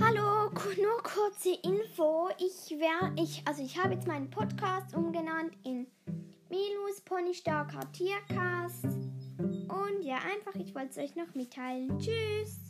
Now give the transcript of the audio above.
Hallo, nur kurze Info. Ich wär, ich, also ich habe jetzt meinen Podcast umgenannt in Milus Ponystarker Tiercast. Und ja, einfach, ich wollte es euch noch mitteilen. Tschüss.